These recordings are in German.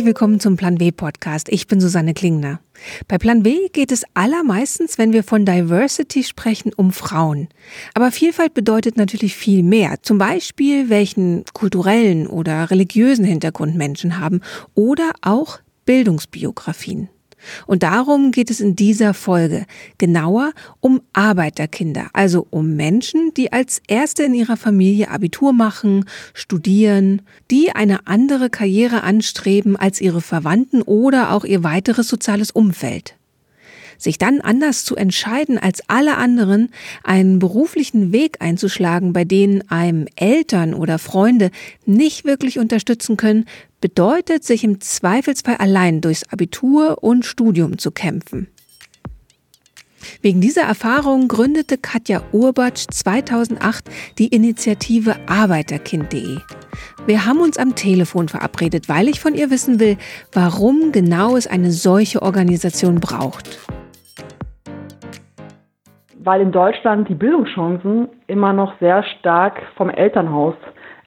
Herzlich willkommen zum Plan W Podcast. Ich bin Susanne Klingner. Bei Plan W geht es allermeistens, wenn wir von Diversity sprechen, um Frauen. Aber Vielfalt bedeutet natürlich viel mehr. Zum Beispiel, welchen kulturellen oder religiösen Hintergrund Menschen haben oder auch Bildungsbiografien. Und darum geht es in dieser Folge genauer um Arbeiterkinder, also um Menschen, die als Erste in ihrer Familie Abitur machen, studieren, die eine andere Karriere anstreben als ihre Verwandten oder auch ihr weiteres soziales Umfeld. Sich dann anders zu entscheiden als alle anderen, einen beruflichen Weg einzuschlagen, bei denen einem Eltern oder Freunde nicht wirklich unterstützen können, bedeutet, sich im Zweifelsfall allein durchs Abitur und Studium zu kämpfen. Wegen dieser Erfahrung gründete Katja Urbatsch 2008 die Initiative Arbeiterkind.de. Wir haben uns am Telefon verabredet, weil ich von ihr wissen will, warum genau es eine solche Organisation braucht weil in Deutschland die Bildungschancen immer noch sehr stark vom Elternhaus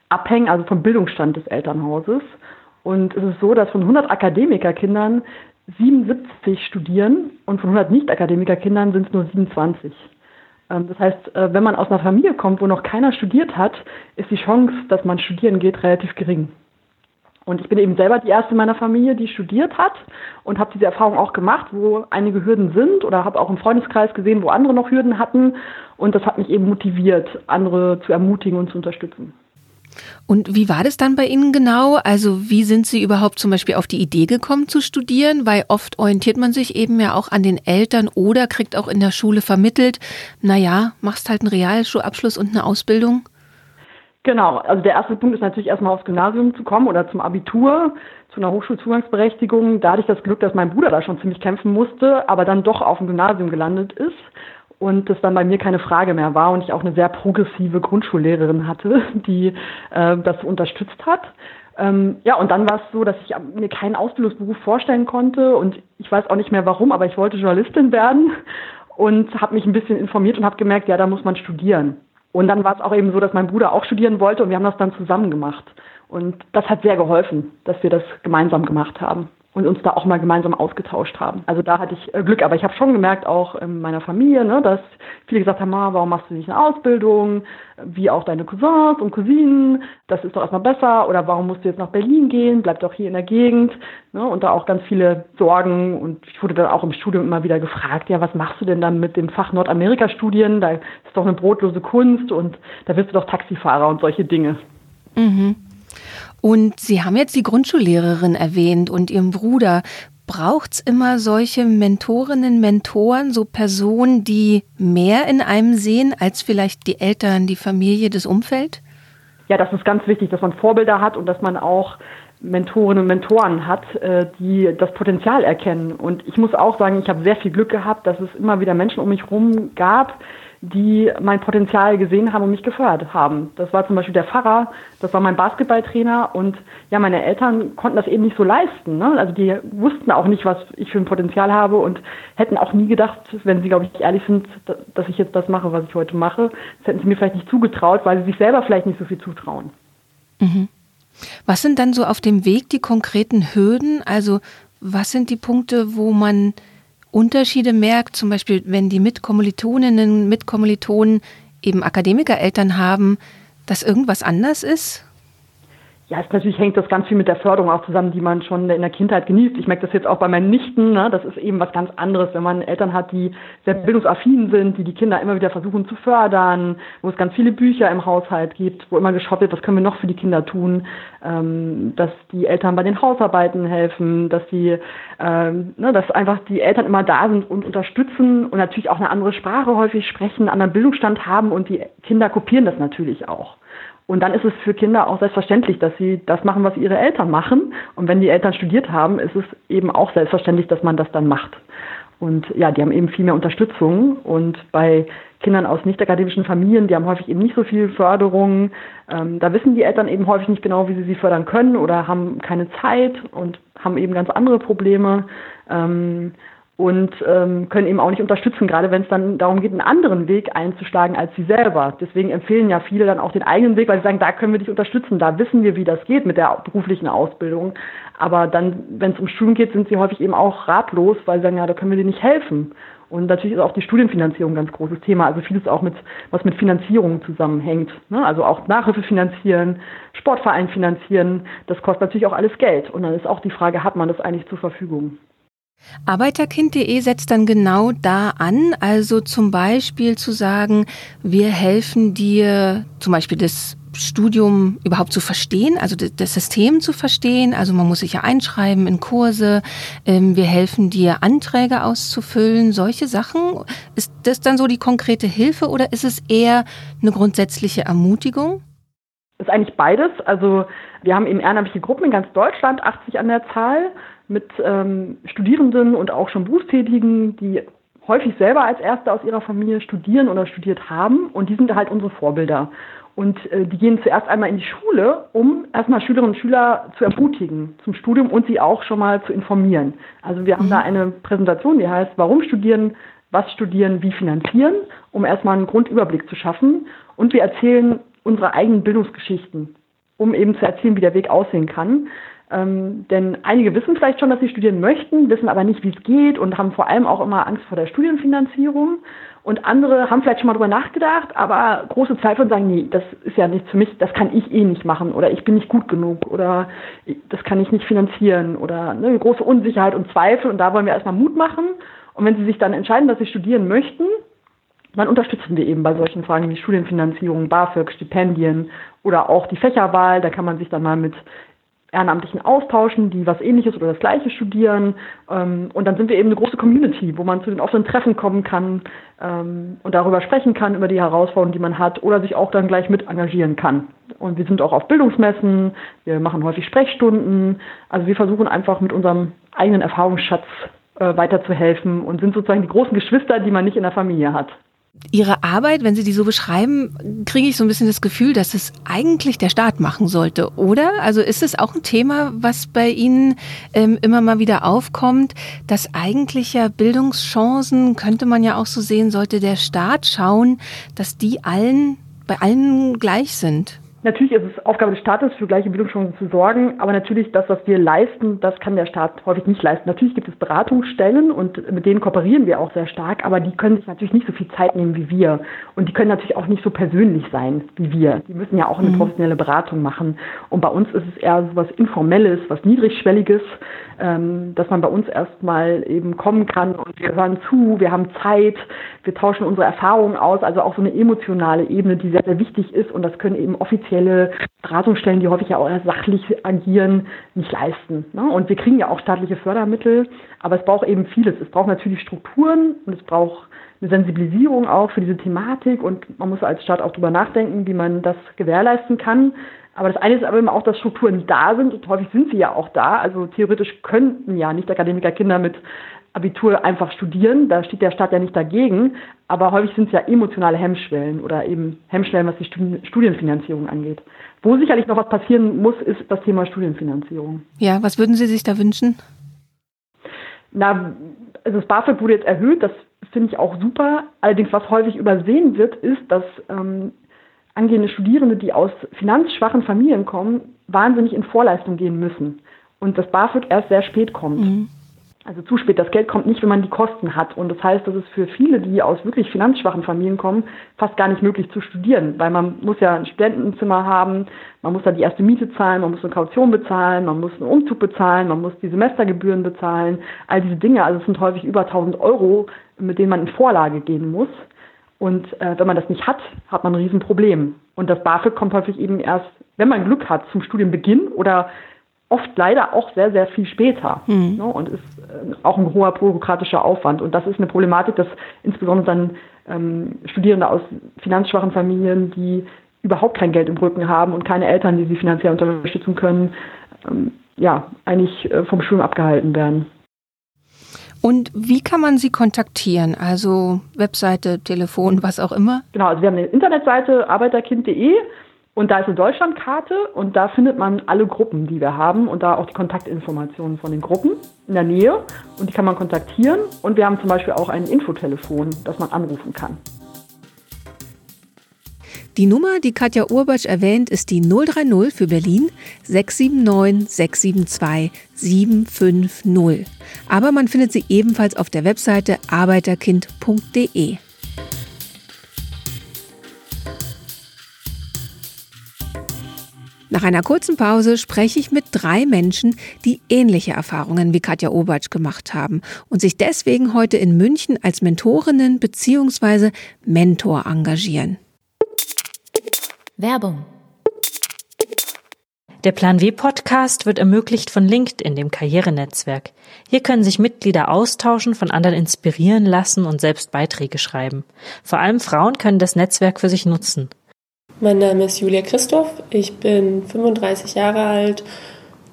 abhängen, also vom Bildungsstand des Elternhauses. Und es ist so, dass von 100 Akademikerkindern 77 studieren und von 100 Nicht-Akademikerkindern sind es nur 27. Ähm, das heißt, äh, wenn man aus einer Familie kommt, wo noch keiner studiert hat, ist die Chance, dass man studieren geht, relativ gering. Und ich bin eben selber die erste in meiner Familie, die studiert hat und habe diese Erfahrung auch gemacht, wo einige Hürden sind oder habe auch im Freundeskreis gesehen, wo andere noch Hürden hatten. Und das hat mich eben motiviert, andere zu ermutigen und zu unterstützen. Und wie war das dann bei Ihnen genau? Also wie sind Sie überhaupt zum Beispiel auf die Idee gekommen zu studieren? Weil oft orientiert man sich eben ja auch an den Eltern oder kriegt auch in der Schule vermittelt, naja, machst halt einen Realschulabschluss und eine Ausbildung. Genau, also der erste Punkt ist natürlich erstmal aufs Gymnasium zu kommen oder zum Abitur, zu einer Hochschulzugangsberechtigung. Da hatte ich das Glück, dass mein Bruder da schon ziemlich kämpfen musste, aber dann doch auf dem Gymnasium gelandet ist und das dann bei mir keine Frage mehr war und ich auch eine sehr progressive Grundschullehrerin hatte, die äh, das unterstützt hat. Ähm, ja, und dann war es so, dass ich mir keinen Ausbildungsberuf vorstellen konnte und ich weiß auch nicht mehr warum, aber ich wollte Journalistin werden und habe mich ein bisschen informiert und habe gemerkt, ja, da muss man studieren. Und dann war es auch eben so, dass mein Bruder auch studieren wollte und wir haben das dann zusammen gemacht. Und das hat sehr geholfen, dass wir das gemeinsam gemacht haben und uns da auch mal gemeinsam ausgetauscht haben. Also da hatte ich äh, Glück, aber ich habe schon gemerkt, auch in meiner Familie, ne, dass viele gesagt haben, ah, warum machst du nicht eine Ausbildung, wie auch deine Cousins und Cousinen, das ist doch erstmal besser, oder warum musst du jetzt nach Berlin gehen, bleib doch hier in der Gegend, ne, und da auch ganz viele Sorgen. Und ich wurde dann auch im Studium immer wieder gefragt, ja, was machst du denn dann mit dem Fach Nordamerika-Studien, da ist doch eine brotlose Kunst und da wirst du doch Taxifahrer und solche Dinge. Mhm. Und Sie haben jetzt die Grundschullehrerin erwähnt und Ihren Bruder. Braucht es immer solche Mentorinnen, Mentoren, so Personen, die mehr in einem sehen als vielleicht die Eltern, die Familie, das Umfeld? Ja, das ist ganz wichtig, dass man Vorbilder hat und dass man auch Mentorinnen und Mentoren hat, äh, die das Potenzial erkennen. Und ich muss auch sagen, ich habe sehr viel Glück gehabt, dass es immer wieder Menschen um mich herum gab, die mein Potenzial gesehen haben und mich gefördert haben. Das war zum Beispiel der Pfarrer, das war mein Basketballtrainer und ja, meine Eltern konnten das eben nicht so leisten. Ne? Also die wussten auch nicht, was ich für ein Potenzial habe und hätten auch nie gedacht, wenn sie, glaube ich, ehrlich sind, dass ich jetzt das mache, was ich heute mache. Das hätten sie mir vielleicht nicht zugetraut, weil sie sich selber vielleicht nicht so viel zutrauen. Mhm. Was sind dann so auf dem Weg die konkreten Hürden? Also was sind die Punkte, wo man Unterschiede merkt, zum Beispiel wenn die Mitkommilitoninnen, Mitkommilitonen eben Akademikereltern haben, dass irgendwas anders ist? Ja, es natürlich hängt das ganz viel mit der Förderung auch zusammen, die man schon in der Kindheit genießt. Ich merke das jetzt auch bei meinen Nichten. Ne? Das ist eben was ganz anderes, wenn man Eltern hat, die sehr bildungsaffin sind, die die Kinder immer wieder versuchen zu fördern, wo es ganz viele Bücher im Haushalt gibt, wo immer geschaut wird, was können wir noch für die Kinder tun, ähm, dass die Eltern bei den Hausarbeiten helfen, dass die, ähm, ne, dass einfach die Eltern immer da sind und unterstützen und natürlich auch eine andere Sprache häufig sprechen, einen anderen Bildungsstand haben und die Kinder kopieren das natürlich auch. Und dann ist es für Kinder auch selbstverständlich, dass sie das machen, was ihre Eltern machen. Und wenn die Eltern studiert haben, ist es eben auch selbstverständlich, dass man das dann macht. Und ja, die haben eben viel mehr Unterstützung. Und bei Kindern aus nicht akademischen Familien, die haben häufig eben nicht so viel Förderung. Ähm, da wissen die Eltern eben häufig nicht genau, wie sie sie fördern können oder haben keine Zeit und haben eben ganz andere Probleme. Ähm, und ähm, können eben auch nicht unterstützen, gerade wenn es dann darum geht, einen anderen Weg einzuschlagen als sie selber. Deswegen empfehlen ja viele dann auch den eigenen Weg, weil sie sagen, da können wir dich unterstützen, da wissen wir, wie das geht mit der beruflichen Ausbildung. Aber dann, wenn es um Studium geht, sind sie häufig eben auch ratlos, weil sie sagen, ja, da können wir dir nicht helfen. Und natürlich ist auch die Studienfinanzierung ein ganz großes Thema. Also vieles auch mit, was mit Finanzierung zusammenhängt. Ne? Also auch Nachhilfe finanzieren, Sportverein finanzieren, das kostet natürlich auch alles Geld. Und dann ist auch die Frage, hat man das eigentlich zur Verfügung? Arbeiterkind.de setzt dann genau da an, also zum Beispiel zu sagen, wir helfen dir zum Beispiel das Studium überhaupt zu verstehen, also das System zu verstehen. Also man muss sich ja einschreiben in Kurse. Ähm, wir helfen dir, Anträge auszufüllen, solche Sachen. Ist das dann so die konkrete Hilfe oder ist es eher eine grundsätzliche Ermutigung? Das ist eigentlich beides. Also wir haben eben ehrenamtliche Gruppen in ganz Deutschland, 80 an der Zahl mit ähm, Studierenden und auch schon Berufstätigen, die häufig selber als Erste aus ihrer Familie studieren oder studiert haben. Und die sind halt unsere Vorbilder. Und äh, die gehen zuerst einmal in die Schule, um erstmal Schülerinnen und Schüler zu ermutigen zum Studium und sie auch schon mal zu informieren. Also wir haben mhm. da eine Präsentation, die heißt, warum studieren, was studieren, wie finanzieren, um erstmal einen Grundüberblick zu schaffen. Und wir erzählen unsere eigenen Bildungsgeschichten, um eben zu erzählen, wie der Weg aussehen kann. Ähm, denn einige wissen vielleicht schon, dass sie studieren möchten, wissen aber nicht, wie es geht und haben vor allem auch immer Angst vor der Studienfinanzierung. Und andere haben vielleicht schon mal drüber nachgedacht, aber große Zweifel und sagen, nee, das ist ja nichts für mich, das kann ich eh nicht machen oder ich bin nicht gut genug oder das kann ich nicht finanzieren oder ne, große Unsicherheit und Zweifel und da wollen wir erstmal Mut machen. Und wenn sie sich dann entscheiden, dass sie studieren möchten, dann unterstützen wir eben bei solchen Fragen wie Studienfinanzierung, BAföG, Stipendien oder auch die Fächerwahl. Da kann man sich dann mal mit Ehrenamtlichen austauschen, die was ähnliches oder das gleiche studieren. Ähm, und dann sind wir eben eine große Community, wo man zu den offenen Treffen kommen kann ähm, und darüber sprechen kann, über die Herausforderungen, die man hat oder sich auch dann gleich mit engagieren kann. Und wir sind auch auf Bildungsmessen, wir machen häufig Sprechstunden. Also wir versuchen einfach mit unserem eigenen Erfahrungsschatz äh, weiterzuhelfen und sind sozusagen die großen Geschwister, die man nicht in der Familie hat. Ihre Arbeit, wenn Sie die so beschreiben, kriege ich so ein bisschen das Gefühl, dass es eigentlich der Staat machen sollte, oder? Also ist es auch ein Thema, was bei Ihnen ähm, immer mal wieder aufkommt, dass eigentlich ja Bildungschancen, könnte man ja auch so sehen, sollte der Staat schauen, dass die allen, bei allen gleich sind? Natürlich ist es Aufgabe des Staates, für gleiche Bildungschancen zu sorgen, aber natürlich das, was wir leisten, das kann der Staat häufig nicht leisten. Natürlich gibt es Beratungsstellen und mit denen kooperieren wir auch sehr stark, aber die können sich natürlich nicht so viel Zeit nehmen wie wir. Und die können natürlich auch nicht so persönlich sein wie wir. Die müssen ja auch eine mhm. professionelle Beratung machen. Und bei uns ist es eher so was Informelles, was Niedrigschwelliges, ähm, dass man bei uns erstmal eben kommen kann und wir hören zu, wir haben Zeit, wir tauschen unsere Erfahrungen aus, also auch so eine emotionale Ebene, die sehr, sehr wichtig ist und das können eben offizielle Beratungsstellen, die häufig ja auch sachlich agieren, nicht leisten. Ne? Und wir kriegen ja auch staatliche Fördermittel, aber es braucht eben vieles. Es braucht natürlich Strukturen und es braucht eine Sensibilisierung auch für diese Thematik und man muss als Staat auch drüber nachdenken, wie man das gewährleisten kann. Aber das eine ist aber immer auch, dass Strukturen da sind und häufig sind sie ja auch da. Also theoretisch könnten ja Nicht-Akademiker-Kinder mit Abitur einfach studieren. Da steht der Staat ja nicht dagegen. Aber häufig sind es ja emotionale Hemmschwellen oder eben Hemmschwellen, was die Studienfinanzierung angeht. Wo sicherlich noch was passieren muss, ist das Thema Studienfinanzierung. Ja, was würden Sie sich da wünschen? Na, also das BAföG wurde jetzt erhöht, das finde ich auch super. Allerdings, was häufig übersehen wird, ist, dass ähm, angehende Studierende, die aus finanzschwachen Familien kommen, wahnsinnig in Vorleistung gehen müssen und das BAföG erst sehr spät kommt. Mhm. Also zu spät. Das Geld kommt nicht, wenn man die Kosten hat. Und das heißt, das ist für viele, die aus wirklich finanzschwachen Familien kommen, fast gar nicht möglich zu studieren, weil man muss ja ein Studentenzimmer haben, man muss da die erste Miete zahlen, man muss eine Kaution bezahlen, man muss einen Umzug bezahlen, man muss die Semestergebühren bezahlen, all diese Dinge. Also es sind häufig über 1000 Euro, mit denen man in Vorlage gehen muss. Und äh, wenn man das nicht hat, hat man ein Riesenproblem. Und das BAföG kommt häufig eben erst, wenn man Glück hat, zum Studienbeginn oder oft leider auch sehr, sehr viel später. Mhm. Ne, und ist äh, auch ein hoher bürokratischer Aufwand. Und das ist eine Problematik, dass insbesondere dann ähm, Studierende aus finanzschwachen Familien, die überhaupt kein Geld im Rücken haben und keine Eltern, die sie finanziell unterstützen können, ähm, ja, eigentlich äh, vom Studium abgehalten werden. Und wie kann man Sie kontaktieren? Also Webseite, Telefon, was auch immer? Genau, also wir haben eine Internetseite arbeiterkind.de Und da ist eine Deutschlandkarte und da findet man alle Gruppen, die wir haben und da auch die Kontaktinformationen von den Gruppen in der Nähe und die kann man kontaktieren. Und wir haben zum Beispiel auch ein Infotelefon, das man anrufen kann. Die Nummer, die Katja Urbatsch erwähnt, ist die 030 für Berlin 679 672 750. Aber man findet sie ebenfalls auf der Webseite arbeiterkind.de. Nach einer kurzen Pause spreche ich mit drei Menschen, die ähnliche Erfahrungen wie Katja Obatsch gemacht haben und sich deswegen heute in München als Mentorinnen bzw. Mentor engagieren. Werbung. Der Plan W Podcast wird ermöglicht von LinkedIn, dem Karrierenetzwerk. Hier können sich Mitglieder austauschen, von anderen inspirieren lassen und selbst Beiträge schreiben. Vor allem Frauen können das Netzwerk für sich nutzen. Mein Name ist Julia Christoph, ich bin 35 Jahre alt,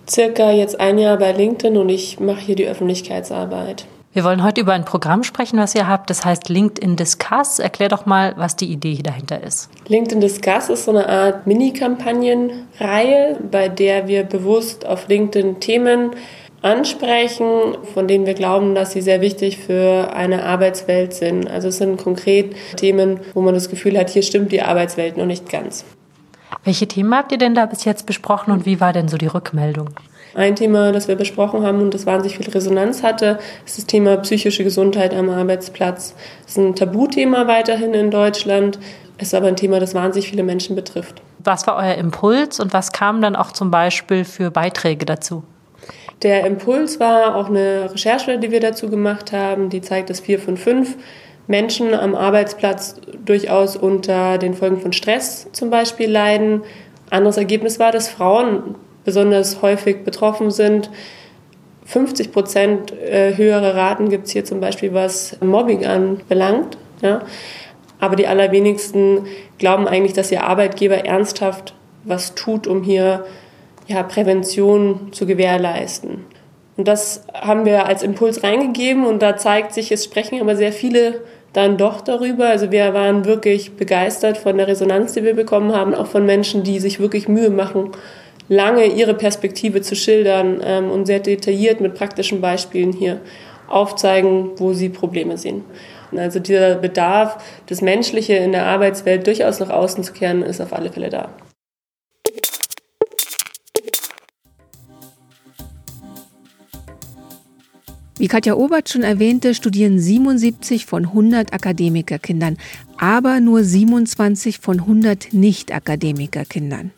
circa jetzt ein Jahr bei LinkedIn und ich mache hier die Öffentlichkeitsarbeit. Wir wollen heute über ein Programm sprechen, was ihr habt, das heißt LinkedIn Discuss. Erklär doch mal, was die Idee dahinter ist. LinkedIn Discuss ist so eine Art Mini-Kampagnenreihe, bei der wir bewusst auf LinkedIn Themen ansprechen, von denen wir glauben, dass sie sehr wichtig für eine Arbeitswelt sind. Also es sind konkret Themen, wo man das Gefühl hat, hier stimmt die Arbeitswelt noch nicht ganz. Welche Themen habt ihr denn da bis jetzt besprochen und wie war denn so die Rückmeldung? Ein Thema, das wir besprochen haben und das wahnsinnig viel Resonanz hatte, ist das Thema psychische Gesundheit am Arbeitsplatz. Das ist ein Tabuthema weiterhin in Deutschland, ist aber ein Thema, das wahnsinnig viele Menschen betrifft. Was war euer Impuls und was kam dann auch zum Beispiel für Beiträge dazu? Der Impuls war auch eine Recherche, die wir dazu gemacht haben, die zeigt, dass vier von fünf Menschen am Arbeitsplatz durchaus unter den Folgen von Stress zum Beispiel leiden. Anderes Ergebnis war, dass Frauen besonders häufig betroffen sind. 50 Prozent äh, höhere Raten gibt es hier zum Beispiel, was Mobbing anbelangt. Ja. Aber die allerwenigsten glauben eigentlich, dass ihr Arbeitgeber ernsthaft was tut, um hier ja, Prävention zu gewährleisten. Und das haben wir als Impuls reingegeben und da zeigt sich, es sprechen aber sehr viele dann doch darüber. Also wir waren wirklich begeistert von der Resonanz, die wir bekommen haben, auch von Menschen, die sich wirklich Mühe machen, lange ihre Perspektive zu schildern ähm, und sehr detailliert mit praktischen Beispielen hier aufzeigen, wo sie Probleme sehen. Also dieser Bedarf, das Menschliche in der Arbeitswelt durchaus nach außen zu kehren, ist auf alle Fälle da. Wie Katja Obert schon erwähnte, studieren 77 von 100 Akademikerkindern, aber nur 27 von 100 Nicht-Akademikerkindern.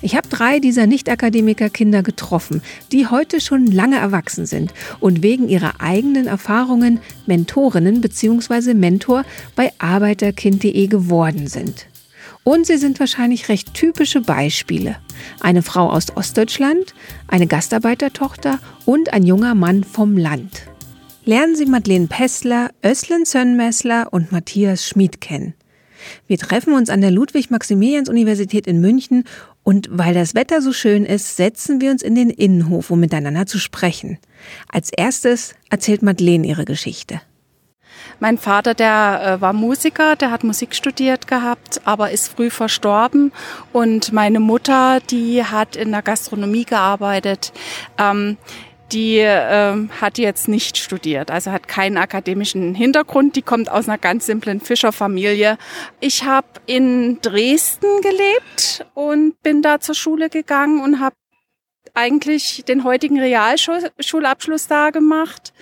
Ich habe drei dieser Nicht-Akademiker-Kinder getroffen, die heute schon lange erwachsen sind und wegen ihrer eigenen Erfahrungen Mentorinnen bzw. Mentor bei arbeiterkind.de geworden sind. Und sie sind wahrscheinlich recht typische Beispiele. Eine Frau aus Ostdeutschland, eine Gastarbeitertochter und ein junger Mann vom Land. Lernen Sie Madeleine Pessler, Özlen Sönmessler und Matthias Schmid kennen. Wir treffen uns an der Ludwig-Maximilians-Universität in München und weil das Wetter so schön ist, setzen wir uns in den Innenhof, um miteinander zu sprechen. Als erstes erzählt Madeleine ihre Geschichte. Mein Vater, der äh, war Musiker, der hat Musik studiert gehabt, aber ist früh verstorben. Und meine Mutter, die hat in der Gastronomie gearbeitet. Ähm, die äh, hat jetzt nicht studiert, also hat keinen akademischen Hintergrund. Die kommt aus einer ganz simplen Fischerfamilie. Ich habe in Dresden gelebt und bin da zur Schule gegangen und habe eigentlich den heutigen Realschulabschluss da gemacht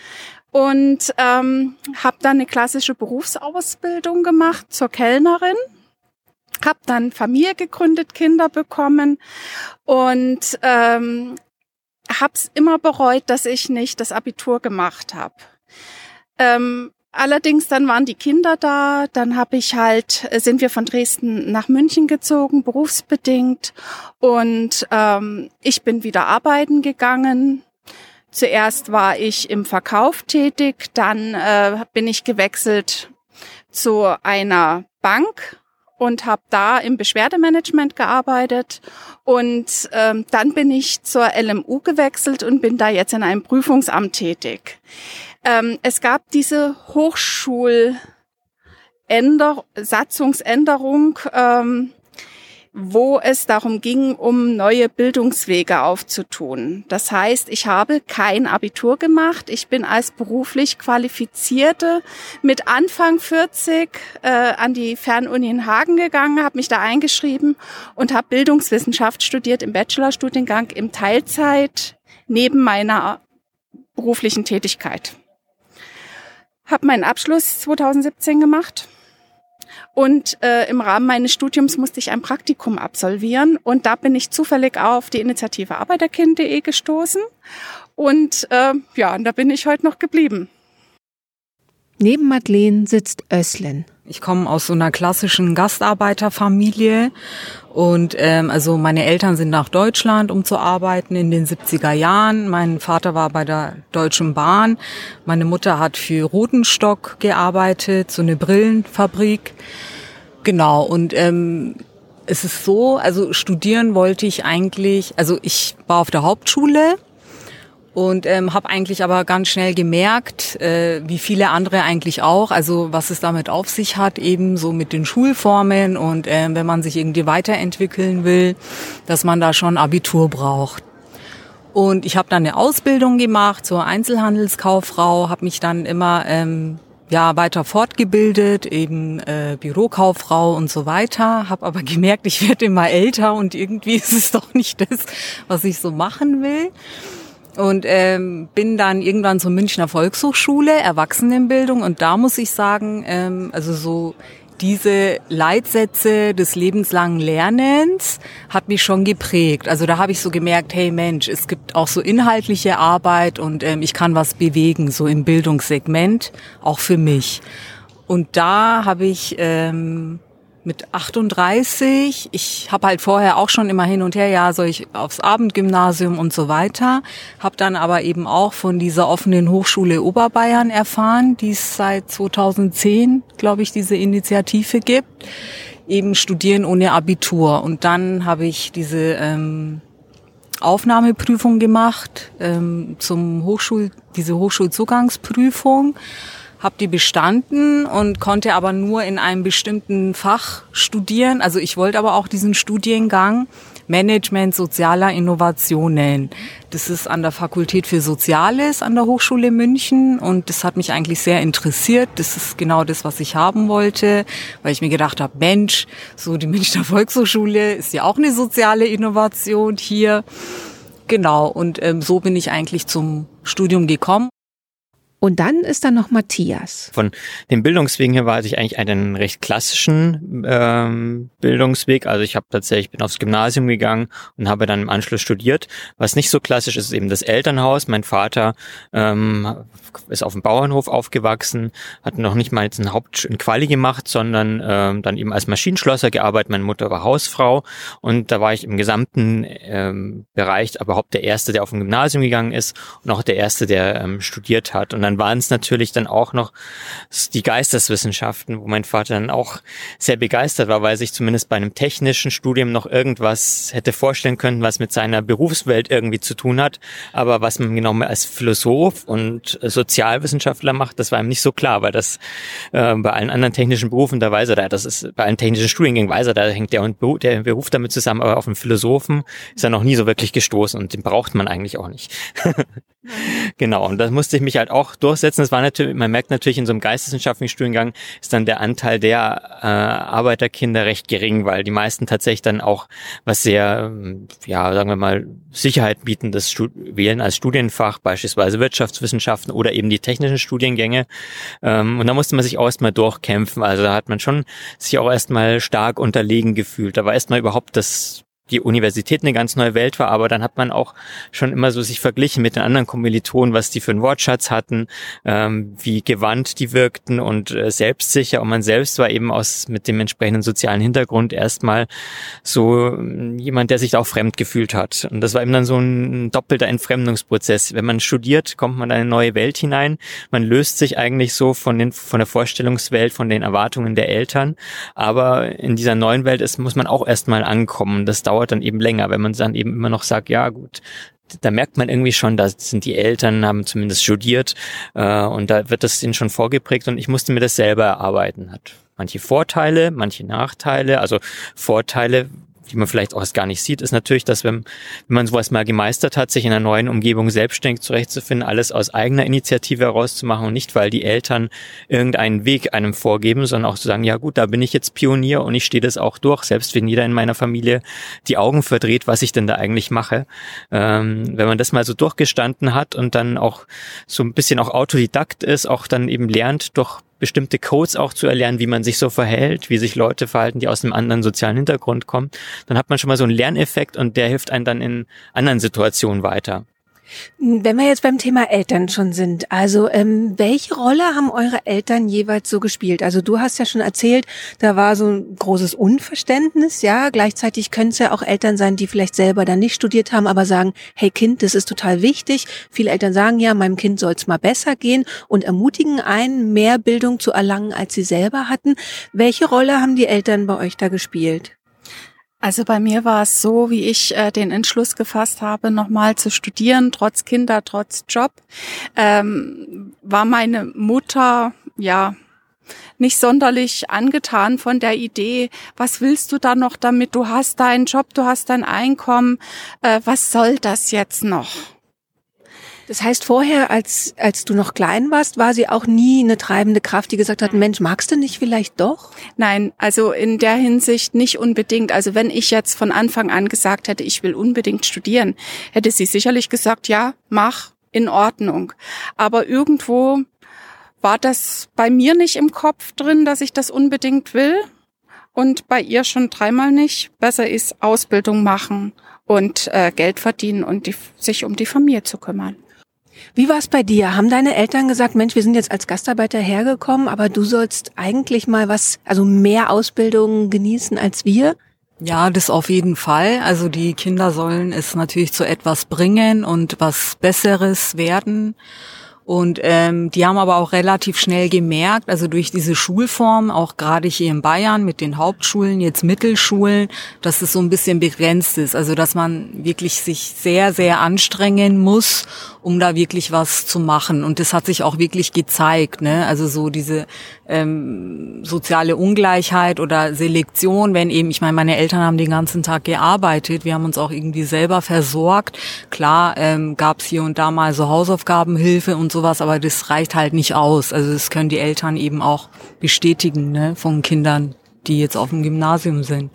und ähm, habe dann eine klassische Berufsausbildung gemacht zur Kellnerin. Habe dann Familie gegründet, Kinder bekommen. Und ähm, habe es immer bereut, dass ich nicht das Abitur gemacht habe. Ähm, allerdings dann waren die Kinder da, dann habe ich halt sind wir von Dresden nach München gezogen, berufsbedingt. Und ähm, ich bin wieder arbeiten gegangen, Zuerst war ich im Verkauf tätig, dann äh, bin ich gewechselt zu einer Bank und habe da im Beschwerdemanagement gearbeitet und ähm, dann bin ich zur LMU gewechselt und bin da jetzt in einem Prüfungsamt tätig. Ähm, es gab diese Hochschul Satzungsänderung, ähm, wo es darum ging, um neue Bildungswege aufzutun. Das heißt, ich habe kein Abitur gemacht. Ich bin als beruflich Qualifizierte mit Anfang 40 äh, an die Fernuni in Hagen gegangen, habe mich da eingeschrieben und habe Bildungswissenschaft studiert im Bachelorstudiengang im Teilzeit neben meiner beruflichen Tätigkeit. Habe meinen Abschluss 2017 gemacht und äh, im Rahmen meines Studiums musste ich ein Praktikum absolvieren und da bin ich zufällig auf die Initiative Arbeiterkind.de gestoßen und äh, ja, und da bin ich heute noch geblieben. Neben Madeleine sitzt Öslen. Ich komme aus so einer klassischen Gastarbeiterfamilie und ähm, also meine Eltern sind nach Deutschland, um zu arbeiten in den 70er Jahren. Mein Vater war bei der Deutschen Bahn. Meine Mutter hat für Rotenstock gearbeitet, so eine Brillenfabrik. Genau und ähm, es ist so, also studieren wollte ich eigentlich, also ich war auf der Hauptschule und ähm, habe eigentlich aber ganz schnell gemerkt, äh, wie viele andere eigentlich auch, also was es damit auf sich hat, eben so mit den Schulformen und äh, wenn man sich irgendwie weiterentwickeln will, dass man da schon Abitur braucht. Und ich habe dann eine Ausbildung gemacht zur Einzelhandelskauffrau, habe mich dann immer ähm, ja weiter fortgebildet, eben äh, Bürokauffrau und so weiter, habe aber gemerkt, ich werde immer älter und irgendwie ist es doch nicht das, was ich so machen will und ähm, bin dann irgendwann zur Münchner Volkshochschule, Erwachsenenbildung und da muss ich sagen, ähm, also so diese Leitsätze des lebenslangen Lernens hat mich schon geprägt. Also da habe ich so gemerkt, hey Mensch, es gibt auch so inhaltliche Arbeit und ähm, ich kann was bewegen, so im Bildungssegment, auch für mich. Und da habe ich ähm, mit 38. Ich habe halt vorher auch schon immer hin und her, ja, soll ich aufs Abendgymnasium und so weiter. Habe dann aber eben auch von dieser offenen Hochschule Oberbayern erfahren, die es seit 2010, glaube ich, diese Initiative gibt. Eben Studieren ohne Abitur. Und dann habe ich diese ähm, Aufnahmeprüfung gemacht ähm, zum Hochschul, diese Hochschulzugangsprüfung habe die bestanden und konnte aber nur in einem bestimmten Fach studieren. Also ich wollte aber auch diesen Studiengang Management sozialer Innovationen. Das ist an der Fakultät für Soziales an der Hochschule München und das hat mich eigentlich sehr interessiert. Das ist genau das, was ich haben wollte, weil ich mir gedacht habe, Mensch, so die Münchner Volkshochschule ist ja auch eine soziale Innovation hier. Genau, und ähm, so bin ich eigentlich zum Studium gekommen. Und dann ist da noch Matthias. Von den Bildungswegen her war ich eigentlich einen recht klassischen ähm, Bildungsweg. Also ich habe tatsächlich bin aufs Gymnasium gegangen und habe dann im Anschluss studiert. Was nicht so klassisch ist, ist eben das Elternhaus. Mein Vater ähm, ist auf dem Bauernhof aufgewachsen, hat noch nicht mal jetzt einen Haupt in Quali gemacht, sondern ähm, dann eben als Maschinenschlosser gearbeitet. Meine Mutter war Hausfrau und da war ich im gesamten ähm, Bereich überhaupt der Erste, der auf dem Gymnasium gegangen ist und auch der Erste, der ähm, studiert hat. Und dann waren es natürlich dann auch noch die Geisteswissenschaften, wo mein Vater dann auch sehr begeistert war, weil sich zumindest bei einem technischen Studium noch irgendwas hätte vorstellen können, was mit seiner Berufswelt irgendwie zu tun hat. Aber was man genau als Philosoph und Sozialwissenschaftler macht, das war ihm nicht so klar, weil das äh, bei allen anderen technischen Berufen, da weiß er da, das ist bei allen technischen Studiengängen weiß er, da hängt der, und der Beruf damit zusammen, aber auf einen Philosophen ist er noch nie so wirklich gestoßen und den braucht man eigentlich auch nicht. genau, und da musste ich mich halt auch durchsetzen. Das war natürlich, man merkt natürlich in so einem geisteswissenschaftlichen Studiengang ist dann der Anteil der äh, Arbeiterkinder recht gering, weil die meisten tatsächlich dann auch was sehr, ja, sagen wir mal, Sicherheit bietendes Stud wählen als Studienfach, beispielsweise Wirtschaftswissenschaften oder eben die technischen Studiengänge. Ähm, und da musste man sich auch erstmal durchkämpfen. Also da hat man schon sich auch erstmal stark unterlegen gefühlt. Da war erstmal überhaupt das die Universität eine ganz neue Welt war, aber dann hat man auch schon immer so sich verglichen mit den anderen Kommilitonen, was die für einen Wortschatz hatten, ähm, wie gewandt die wirkten und äh, selbstsicher. Und man selbst war eben aus mit dem entsprechenden sozialen Hintergrund erstmal so äh, jemand, der sich auch fremd gefühlt hat. Und das war eben dann so ein doppelter Entfremdungsprozess. Wenn man studiert, kommt man in eine neue Welt hinein. Man löst sich eigentlich so von den von der Vorstellungswelt, von den Erwartungen der Eltern. Aber in dieser neuen Welt ist, muss man auch erstmal ankommen. Das dauert dauert dann eben länger, wenn man dann eben immer noch sagt, ja gut, da merkt man irgendwie schon, da sind die Eltern, haben zumindest studiert äh, und da wird das ihnen schon vorgeprägt und ich musste mir das selber erarbeiten. Hat manche Vorteile, manche Nachteile. Also Vorteile die man vielleicht auch erst gar nicht sieht, ist natürlich, dass wenn, wenn man sowas mal gemeistert hat, sich in einer neuen Umgebung selbstständig zurechtzufinden, alles aus eigener Initiative herauszumachen und nicht, weil die Eltern irgendeinen Weg einem vorgeben, sondern auch zu sagen, ja gut, da bin ich jetzt Pionier und ich stehe das auch durch, selbst wenn jeder in meiner Familie die Augen verdreht, was ich denn da eigentlich mache. Ähm, wenn man das mal so durchgestanden hat und dann auch so ein bisschen auch Autodidakt ist, auch dann eben lernt, durch bestimmte Codes auch zu erlernen, wie man sich so verhält, wie sich Leute verhalten, die aus einem anderen sozialen Hintergrund kommen, dann hat man schon mal so einen Lerneffekt und der hilft einem dann in anderen Situationen weiter. Wenn wir jetzt beim Thema Eltern schon sind, also ähm, welche Rolle haben eure Eltern jeweils so gespielt? Also du hast ja schon erzählt, da war so ein großes Unverständnis, ja. Gleichzeitig können es ja auch Eltern sein, die vielleicht selber dann nicht studiert haben, aber sagen, hey Kind, das ist total wichtig. Viele Eltern sagen ja, meinem Kind soll es mal besser gehen und ermutigen einen, mehr Bildung zu erlangen, als sie selber hatten. Welche Rolle haben die Eltern bei euch da gespielt? Also bei mir war es so, wie ich äh, den Entschluss gefasst habe, nochmal zu studieren, trotz Kinder, trotz Job, ähm, war meine Mutter, ja, nicht sonderlich angetan von der Idee, was willst du da noch damit? Du hast deinen Job, du hast dein Einkommen, äh, was soll das jetzt noch? Das heißt, vorher, als, als du noch klein warst, war sie auch nie eine treibende Kraft, die gesagt hat, Mensch, magst du nicht vielleicht doch? Nein, also in der Hinsicht nicht unbedingt. Also wenn ich jetzt von Anfang an gesagt hätte, ich will unbedingt studieren, hätte sie sicherlich gesagt, ja, mach, in Ordnung. Aber irgendwo war das bei mir nicht im Kopf drin, dass ich das unbedingt will. Und bei ihr schon dreimal nicht. Besser ist Ausbildung machen und äh, Geld verdienen und die, sich um die Familie zu kümmern. Wie war es bei dir? Haben deine Eltern gesagt, Mensch, wir sind jetzt als Gastarbeiter hergekommen, aber du sollst eigentlich mal was, also mehr Ausbildung genießen als wir? Ja, das auf jeden Fall. Also die Kinder sollen es natürlich zu etwas bringen und was Besseres werden. Und ähm, die haben aber auch relativ schnell gemerkt, also durch diese Schulform, auch gerade hier in Bayern mit den Hauptschulen, jetzt Mittelschulen, dass es so ein bisschen begrenzt ist. Also dass man wirklich sich sehr, sehr anstrengen muss, um da wirklich was zu machen. Und das hat sich auch wirklich gezeigt. Ne? Also so diese ähm, soziale Ungleichheit oder Selektion, wenn eben, ich meine, meine Eltern haben den ganzen Tag gearbeitet, wir haben uns auch irgendwie selber versorgt. Klar ähm, gab es hier und da mal so Hausaufgabenhilfe und sowas, aber das reicht halt nicht aus. Also das können die Eltern eben auch bestätigen ne, von Kindern, die jetzt auf dem Gymnasium sind.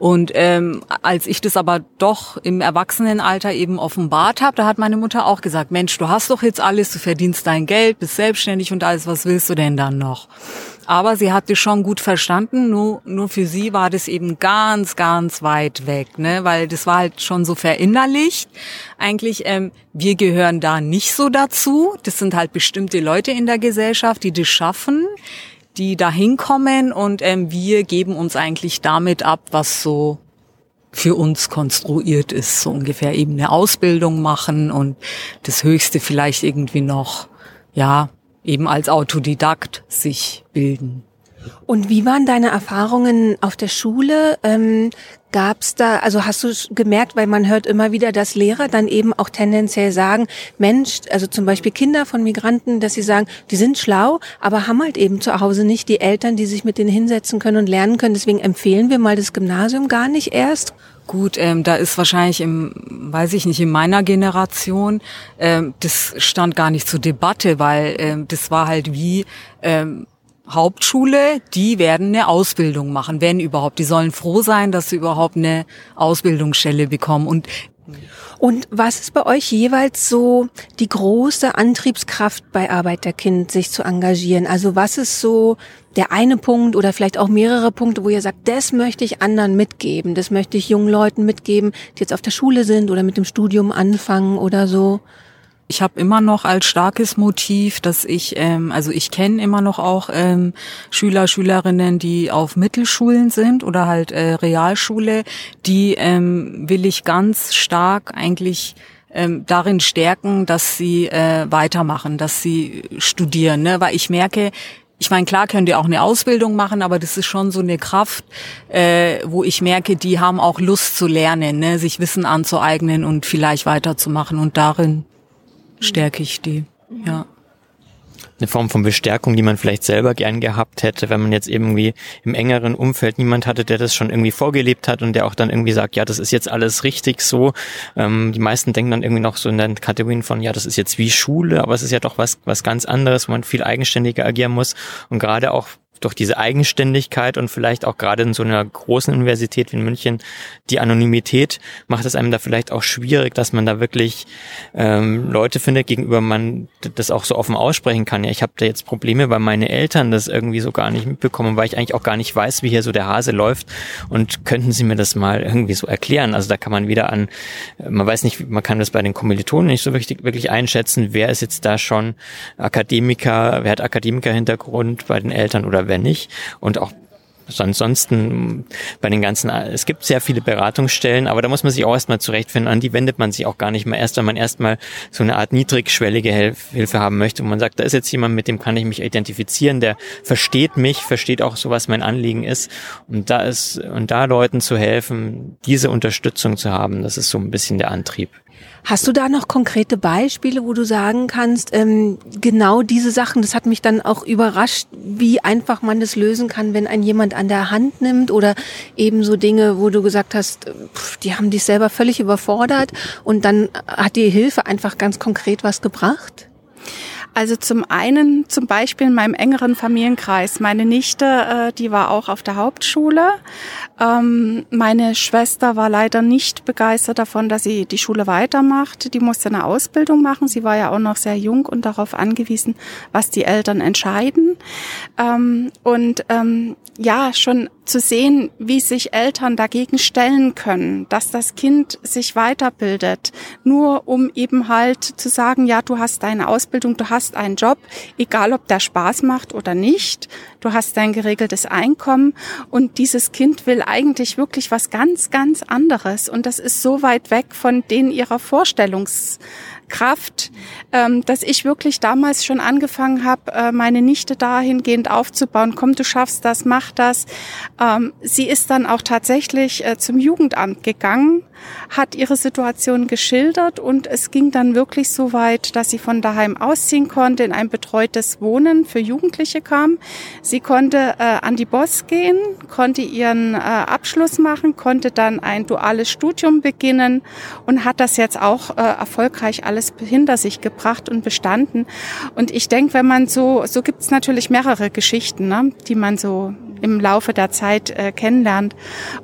Und ähm, als ich das aber doch im Erwachsenenalter eben offenbart habe, da hat meine Mutter auch gesagt, Mensch, du hast doch jetzt alles, du verdienst dein Geld, bist selbstständig und alles, was willst du denn dann noch? Aber sie hat das schon gut verstanden, nur, nur für sie war das eben ganz, ganz weit weg, ne? weil das war halt schon so verinnerlicht. Eigentlich, ähm, wir gehören da nicht so dazu. Das sind halt bestimmte Leute in der Gesellschaft, die das schaffen die da hinkommen und ähm, wir geben uns eigentlich damit ab, was so für uns konstruiert ist, so ungefähr eben eine Ausbildung machen und das Höchste vielleicht irgendwie noch, ja, eben als Autodidakt sich bilden. Und wie waren deine Erfahrungen auf der Schule? Ähm, Gab's da, also hast du gemerkt, weil man hört immer wieder, dass Lehrer dann eben auch tendenziell sagen, Mensch, also zum Beispiel Kinder von Migranten, dass sie sagen, die sind schlau, aber haben halt eben zu Hause nicht die Eltern, die sich mit denen hinsetzen können und lernen können. Deswegen empfehlen wir mal das Gymnasium gar nicht erst. Gut, ähm, da ist wahrscheinlich im, weiß ich nicht, in meiner Generation, ähm, das stand gar nicht zur Debatte, weil ähm, das war halt wie, ähm, Hauptschule, die werden eine Ausbildung machen, wenn überhaupt. Die sollen froh sein, dass sie überhaupt eine Ausbildungsstelle bekommen. Und und was ist bei euch jeweils so die große Antriebskraft bei Arbeiterkind, sich zu engagieren? Also was ist so der eine Punkt oder vielleicht auch mehrere Punkte, wo ihr sagt, das möchte ich anderen mitgeben, das möchte ich jungen Leuten mitgeben, die jetzt auf der Schule sind oder mit dem Studium anfangen oder so? Ich habe immer noch als starkes Motiv, dass ich, ähm, also ich kenne immer noch auch ähm, Schüler, Schülerinnen, die auf Mittelschulen sind oder halt äh, Realschule, die ähm, will ich ganz stark eigentlich ähm, darin stärken, dass sie äh, weitermachen, dass sie studieren, ne? weil ich merke, ich meine, klar könnt ihr auch eine Ausbildung machen, aber das ist schon so eine Kraft, äh, wo ich merke, die haben auch Lust zu lernen, ne? sich Wissen anzueignen und vielleicht weiterzumachen und darin stärke ich die. Ja. eine Form von Bestärkung, die man vielleicht selber gern gehabt hätte, wenn man jetzt irgendwie im engeren Umfeld niemand hatte, der das schon irgendwie vorgelebt hat und der auch dann irgendwie sagt, ja, das ist jetzt alles richtig so. Ähm, die meisten denken dann irgendwie noch so in den Kategorien von, ja, das ist jetzt wie Schule, aber es ist ja doch was, was ganz anderes, wo man viel eigenständiger agieren muss und gerade auch durch diese Eigenständigkeit und vielleicht auch gerade in so einer großen Universität wie in München die Anonymität macht es einem da vielleicht auch schwierig, dass man da wirklich ähm, Leute findet, gegenüber man das auch so offen aussprechen kann. Ja, ich habe da jetzt Probleme, weil meine Eltern das irgendwie so gar nicht mitbekommen, weil ich eigentlich auch gar nicht weiß, wie hier so der Hase läuft. Und könnten Sie mir das mal irgendwie so erklären? Also da kann man wieder an, man weiß nicht, man kann das bei den Kommilitonen nicht so wirklich, wirklich einschätzen, wer ist jetzt da schon Akademiker, wer hat Akademiker-Hintergrund bei den Eltern oder wer nicht. Und auch ansonsten bei den ganzen, es gibt sehr viele Beratungsstellen, aber da muss man sich auch erstmal zurechtfinden. An die wendet man sich auch gar nicht mehr erst, wenn man erstmal so eine Art niedrigschwellige Hilfe haben möchte, wo man sagt, da ist jetzt jemand, mit dem kann ich mich identifizieren, der versteht mich, versteht auch so, was mein Anliegen ist. Und da ist, und da Leuten zu helfen, diese Unterstützung zu haben, das ist so ein bisschen der Antrieb. Hast du da noch konkrete Beispiele, wo du sagen kannst, ähm, genau diese Sachen, das hat mich dann auch überrascht, wie einfach man das lösen kann, wenn ein jemand an der Hand nimmt oder eben so Dinge, wo du gesagt hast, pff, die haben dich selber völlig überfordert und dann hat die Hilfe einfach ganz konkret was gebracht? Also zum einen zum Beispiel in meinem engeren Familienkreis. Meine Nichte, äh, die war auch auf der Hauptschule. Ähm, meine Schwester war leider nicht begeistert davon, dass sie die Schule weitermacht. Die musste eine Ausbildung machen. Sie war ja auch noch sehr jung und darauf angewiesen, was die Eltern entscheiden. Ähm, und ähm, ja, schon zu sehen, wie sich Eltern dagegen stellen können, dass das Kind sich weiterbildet, nur um eben halt zu sagen, ja, du hast deine Ausbildung, du hast einen Job, egal ob der Spaß macht oder nicht, du hast dein geregeltes Einkommen und dieses Kind will eigentlich wirklich was ganz, ganz anderes und das ist so weit weg von denen ihrer Vorstellungs Kraft, ähm, dass ich wirklich damals schon angefangen habe, äh, meine Nichte dahingehend aufzubauen. Komm, du schaffst das, mach das. Ähm, sie ist dann auch tatsächlich äh, zum Jugendamt gegangen, hat ihre Situation geschildert und es ging dann wirklich so weit, dass sie von daheim ausziehen konnte, in ein betreutes Wohnen für Jugendliche kam. Sie konnte äh, an die Boss gehen, konnte ihren äh, Abschluss machen, konnte dann ein duales Studium beginnen und hat das jetzt auch äh, erfolgreich alles hinter sich gebracht und bestanden. Und ich denke, wenn man so, so gibt es natürlich mehrere Geschichten, ne, die man so im Laufe der Zeit äh, kennenlernt.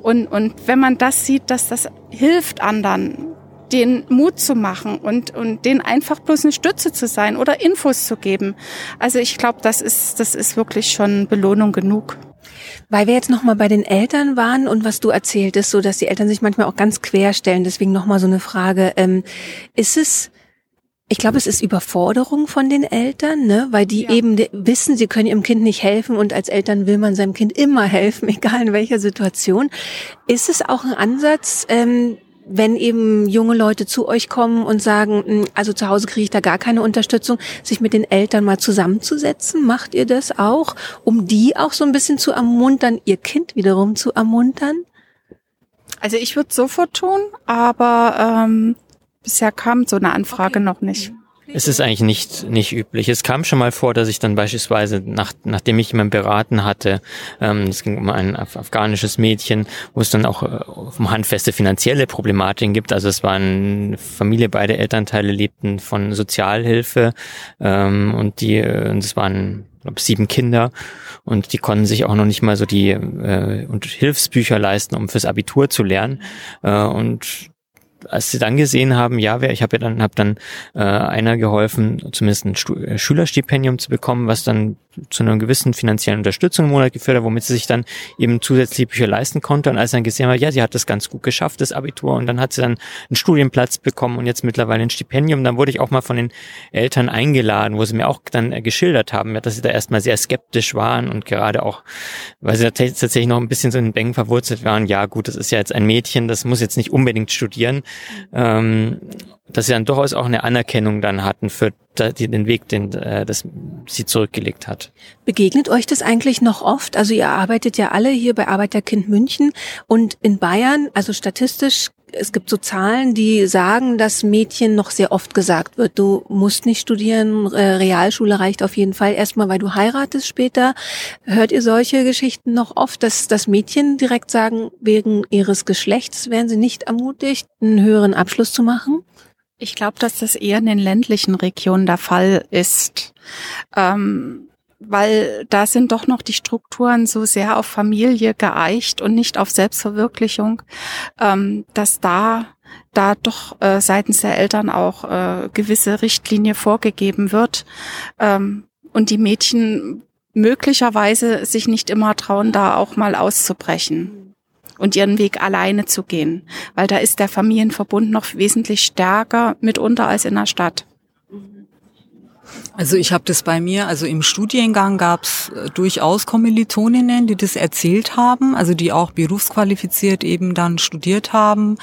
Und, und wenn man das sieht, dass das hilft anderen, den Mut zu machen und, und den einfach bloß eine Stütze zu sein oder Infos zu geben. Also ich glaube, das ist, das ist wirklich schon Belohnung genug. Weil wir jetzt nochmal bei den Eltern waren und was du erzähltest, so dass die Eltern sich manchmal auch ganz quer stellen. Deswegen nochmal so eine Frage. Ähm, ist es ich glaube, es ist Überforderung von den Eltern, ne? weil die ja. eben wissen, sie können ihrem Kind nicht helfen und als Eltern will man seinem Kind immer helfen, egal in welcher Situation. Ist es auch ein Ansatz, ähm, wenn eben junge Leute zu euch kommen und sagen, hm, also zu Hause kriege ich da gar keine Unterstützung, sich mit den Eltern mal zusammenzusetzen? Macht ihr das auch, um die auch so ein bisschen zu ermuntern, ihr Kind wiederum zu ermuntern? Also ich würde sofort tun, aber ähm, Bisher kam so eine Anfrage okay. noch nicht. Es ist eigentlich nicht, nicht üblich. Es kam schon mal vor, dass ich dann beispielsweise, nach, nachdem ich jemanden beraten hatte, ähm, es ging um ein afghanisches Mädchen, wo es dann auch äh, um handfeste finanzielle Problematiken gibt. Also es war eine Familie, beide Elternteile lebten von Sozialhilfe ähm, und die, äh, und es waren glaube sieben Kinder und die konnten sich auch noch nicht mal so die äh, und Hilfsbücher leisten, um fürs Abitur zu lernen. Äh, und als sie dann gesehen haben, ja, ich habe ja dann, hab dann äh, einer geholfen, zumindest ein äh, Schülerstipendium zu bekommen, was dann zu einer gewissen finanziellen Unterstützung im Monat geführt hat, womit sie sich dann eben zusätzliche Bücher leisten konnte. Und als sie dann gesehen hat, ja, sie hat das ganz gut geschafft, das Abitur, und dann hat sie dann einen Studienplatz bekommen und jetzt mittlerweile ein Stipendium, dann wurde ich auch mal von den Eltern eingeladen, wo sie mir auch dann äh, geschildert haben, dass sie da erstmal sehr skeptisch waren und gerade auch, weil sie tatsächlich noch ein bisschen so in den Bänken verwurzelt waren, ja gut, das ist ja jetzt ein Mädchen, das muss jetzt nicht unbedingt studieren ähm, dass sie dann durchaus auch eine Anerkennung dann hatten für den Weg, den äh, das sie zurückgelegt hat. Begegnet euch das eigentlich noch oft? Also ihr arbeitet ja alle hier bei Arbeiterkind München und in Bayern, also statistisch es gibt so Zahlen, die sagen, dass Mädchen noch sehr oft gesagt wird, du musst nicht studieren, äh, Realschule reicht auf jeden Fall erstmal, weil du heiratest später. Hört ihr solche Geschichten noch oft, dass, dass Mädchen direkt sagen, wegen ihres Geschlechts wären sie nicht ermutigt, einen höheren Abschluss zu machen? Ich glaube, dass das eher in den ländlichen Regionen der Fall ist. Ähm, weil da sind doch noch die Strukturen so sehr auf Familie geeicht und nicht auf Selbstverwirklichung, ähm, dass da da doch äh, seitens der Eltern auch äh, gewisse Richtlinie vorgegeben wird ähm, und die Mädchen möglicherweise sich nicht immer trauen, da auch mal auszubrechen und ihren Weg alleine zu gehen, weil da ist der Familienverbund noch wesentlich stärker mitunter als in der Stadt. Also ich habe das bei mir, also im Studiengang gab es äh, durchaus Kommilitoninnen, die das erzählt haben, also die auch berufsqualifiziert eben dann studiert haben.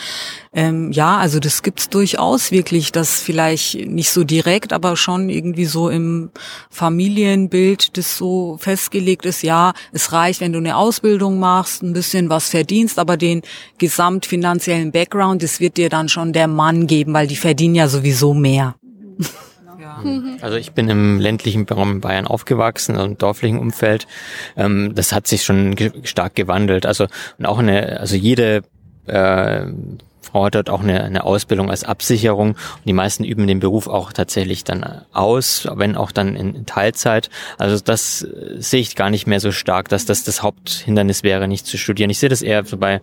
Ähm, ja, also das gibt's durchaus wirklich, dass vielleicht nicht so direkt, aber schon irgendwie so im Familienbild das so festgelegt ist, ja, es reicht, wenn du eine Ausbildung machst, ein bisschen was verdienst, aber den gesamtfinanziellen Background, das wird dir dann schon der Mann geben, weil die verdienen ja sowieso mehr. Mhm. Also ich bin im ländlichen Raum Bayern aufgewachsen, also im dorflichen Umfeld. Ähm, das hat sich schon stark gewandelt. Also und auch eine, also jede äh, Frau hat dort auch eine, eine Ausbildung als Absicherung und die meisten üben den Beruf auch tatsächlich dann aus, wenn auch dann in, Teilzeit. Also das äh, sehe ich gar nicht mehr so stark, dass das das Haupthindernis wäre, nicht zu studieren. Ich sehe das eher so bei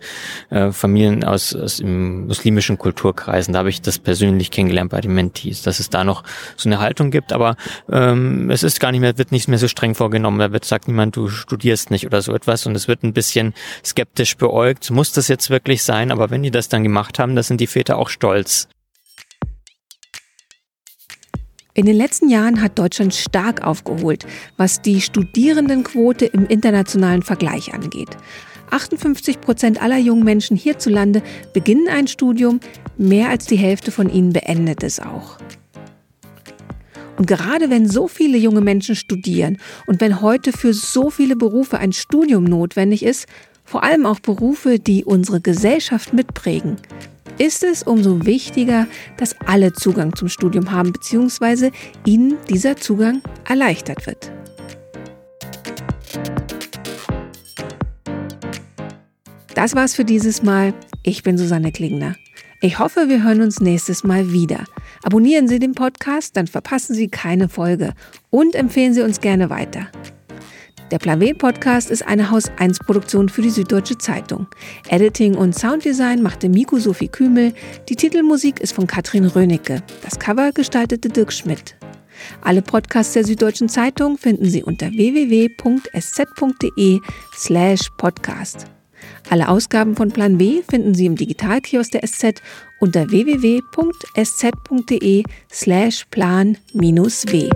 äh, Familien aus, aus im muslimischen Kulturkreisen. Da habe ich das persönlich kennengelernt bei den Mentees, dass es da noch so eine Haltung gibt, aber ähm, es ist gar nicht mehr, wird nicht mehr so streng vorgenommen. Da wird sagt niemand, du studierst nicht oder so etwas und es wird ein bisschen skeptisch beäugt. Muss das jetzt wirklich sein? Aber wenn die das dann gemacht haben, da sind die Väter auch stolz. In den letzten Jahren hat Deutschland stark aufgeholt, was die Studierendenquote im internationalen Vergleich angeht. 58 Prozent aller jungen Menschen hierzulande beginnen ein Studium, mehr als die Hälfte von ihnen beendet es auch. Und gerade wenn so viele junge Menschen studieren und wenn heute für so viele Berufe ein Studium notwendig ist, vor allem auch Berufe, die unsere Gesellschaft mitprägen, ist es umso wichtiger, dass alle Zugang zum Studium haben bzw. ihnen dieser Zugang erleichtert wird. Das war's für dieses Mal. Ich bin Susanne Klingner. Ich hoffe, wir hören uns nächstes Mal wieder. Abonnieren Sie den Podcast, dann verpassen Sie keine Folge und empfehlen Sie uns gerne weiter. Der Plan W Podcast ist eine Haus 1 Produktion für die Süddeutsche Zeitung. Editing und Sounddesign machte Miko Sophie Kümel. Die Titelmusik ist von Katrin Rönecke. Das Cover gestaltete Dirk Schmidt. Alle Podcasts der Süddeutschen Zeitung finden Sie unter www.sz.de slash podcast. Alle Ausgaben von Plan W finden Sie im Digitalkiosk der SZ unter www.sz.de slash plan-w.